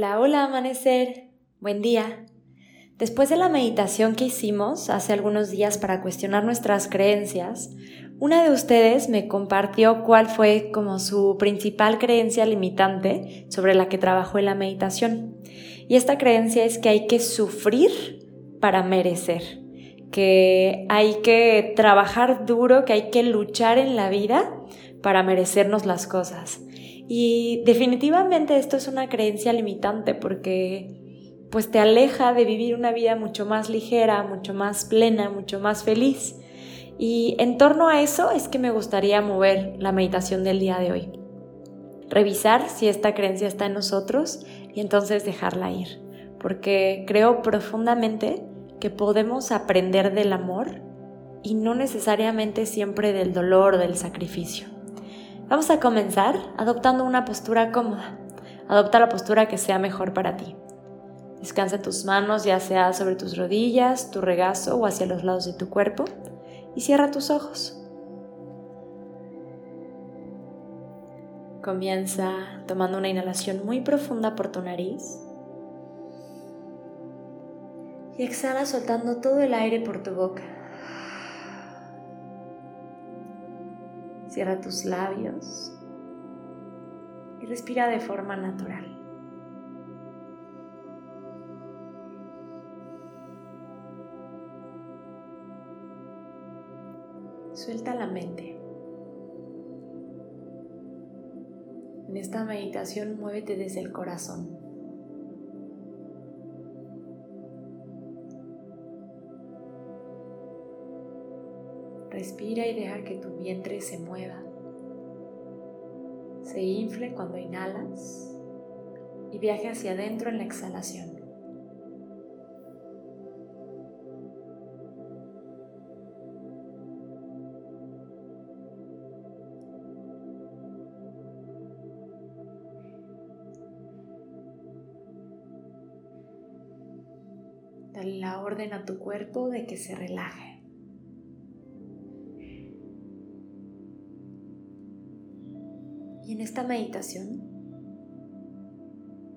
Hola, hola amanecer. Buen día. Después de la meditación que hicimos hace algunos días para cuestionar nuestras creencias, una de ustedes me compartió cuál fue como su principal creencia limitante sobre la que trabajó en la meditación. Y esta creencia es que hay que sufrir para merecer, que hay que trabajar duro, que hay que luchar en la vida para merecernos las cosas. Y definitivamente esto es una creencia limitante porque pues te aleja de vivir una vida mucho más ligera, mucho más plena, mucho más feliz. Y en torno a eso es que me gustaría mover la meditación del día de hoy. Revisar si esta creencia está en nosotros y entonces dejarla ir. Porque creo profundamente que podemos aprender del amor y no necesariamente siempre del dolor o del sacrificio. Vamos a comenzar adoptando una postura cómoda. Adopta la postura que sea mejor para ti. Descansa tus manos ya sea sobre tus rodillas, tu regazo o hacia los lados de tu cuerpo y cierra tus ojos. Comienza tomando una inhalación muy profunda por tu nariz y exhala soltando todo el aire por tu boca. Cierra tus labios y respira de forma natural. Suelta la mente. En esta meditación muévete desde el corazón. Respira y deja que tu vientre se mueva. Se infle cuando inhalas y viaje hacia adentro en la exhalación. Dale la orden a tu cuerpo de que se relaje. Esta meditación,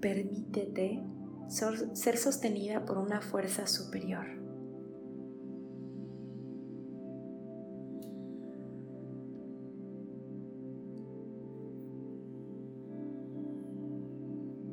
permítete ser sostenida por una fuerza superior.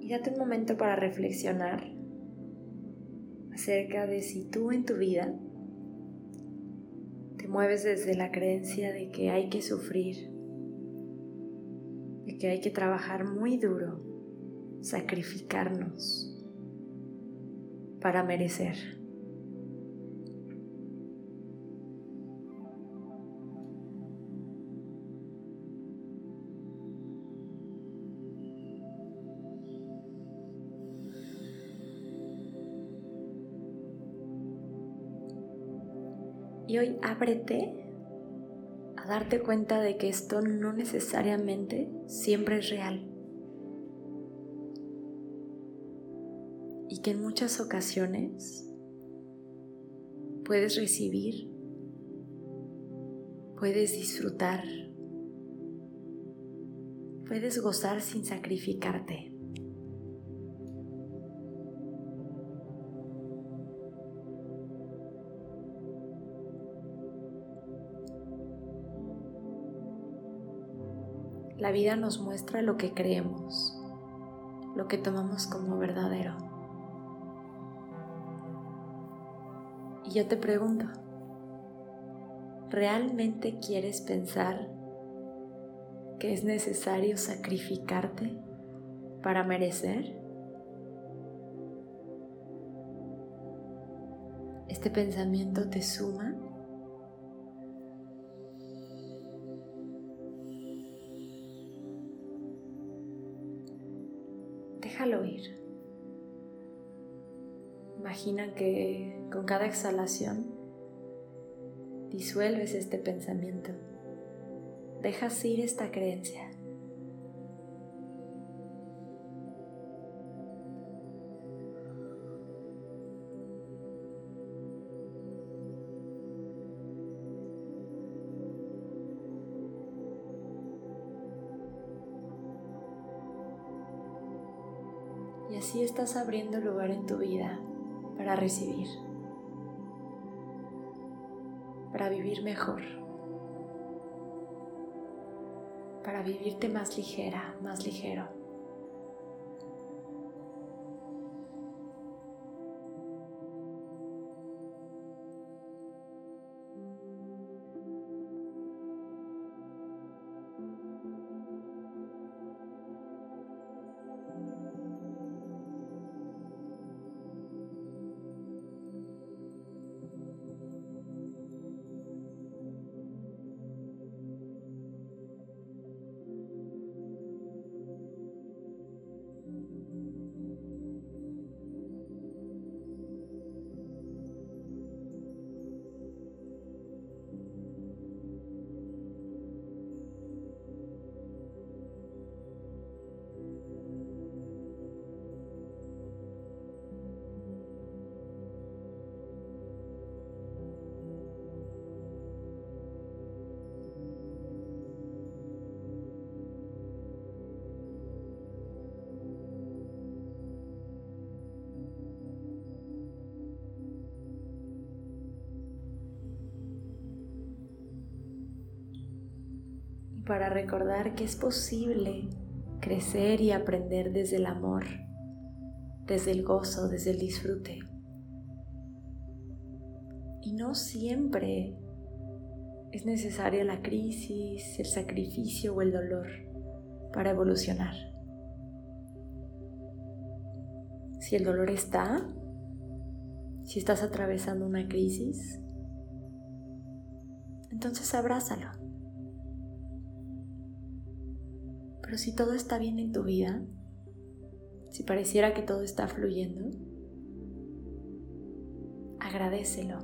Y date un momento para reflexionar acerca de si tú en tu vida te mueves desde la creencia de que hay que sufrir que hay que trabajar muy duro, sacrificarnos para merecer. Y hoy ábrete darte cuenta de que esto no necesariamente siempre es real. Y que en muchas ocasiones puedes recibir, puedes disfrutar, puedes gozar sin sacrificarte. La vida nos muestra lo que creemos, lo que tomamos como verdadero. Y yo te pregunto, ¿realmente quieres pensar que es necesario sacrificarte para merecer? ¿Este pensamiento te suma déjalo ir. Imagina que con cada exhalación disuelves este pensamiento, dejas ir esta creencia. Y así estás abriendo lugar en tu vida para recibir, para vivir mejor, para vivirte más ligera, más ligero. Para recordar que es posible crecer y aprender desde el amor, desde el gozo, desde el disfrute. Y no siempre es necesaria la crisis, el sacrificio o el dolor para evolucionar. Si el dolor está, si estás atravesando una crisis, entonces abrázalo. Pero si todo está bien en tu vida, si pareciera que todo está fluyendo, agradecelo.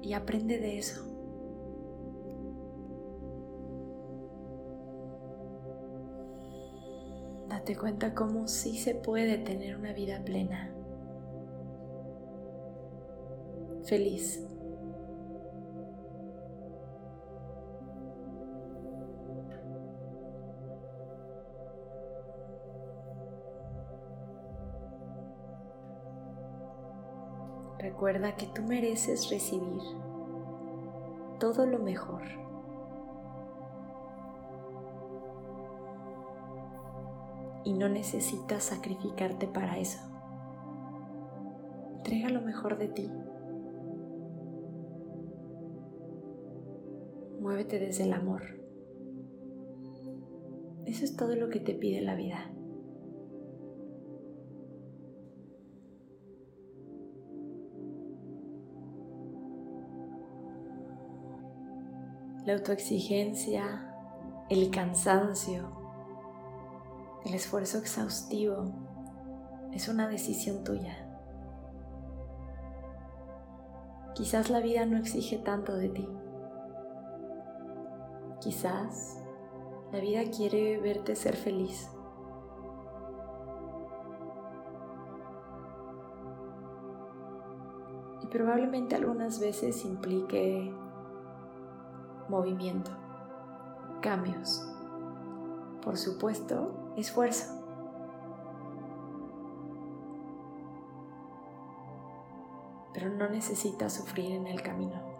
Y aprende de eso. Date cuenta cómo sí se puede tener una vida plena, feliz. Recuerda que tú mereces recibir todo lo mejor. Y no necesitas sacrificarte para eso. Entrega lo mejor de ti. Muévete desde el amor. Eso es todo lo que te pide la vida. La autoexigencia, el cansancio, el esfuerzo exhaustivo es una decisión tuya. Quizás la vida no exige tanto de ti. Quizás la vida quiere verte ser feliz. Y probablemente algunas veces implique movimiento, cambios, por supuesto, esfuerzo. Pero no necesitas sufrir en el camino.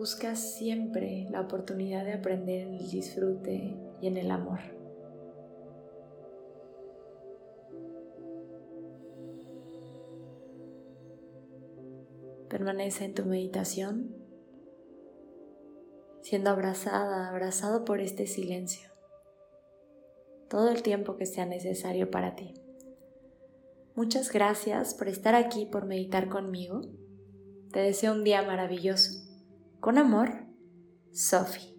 Buscas siempre la oportunidad de aprender en el disfrute y en el amor. Permanece en tu meditación, siendo abrazada, abrazado por este silencio, todo el tiempo que sea necesario para ti. Muchas gracias por estar aquí, por meditar conmigo. Te deseo un día maravilloso. Con amor, Sophie.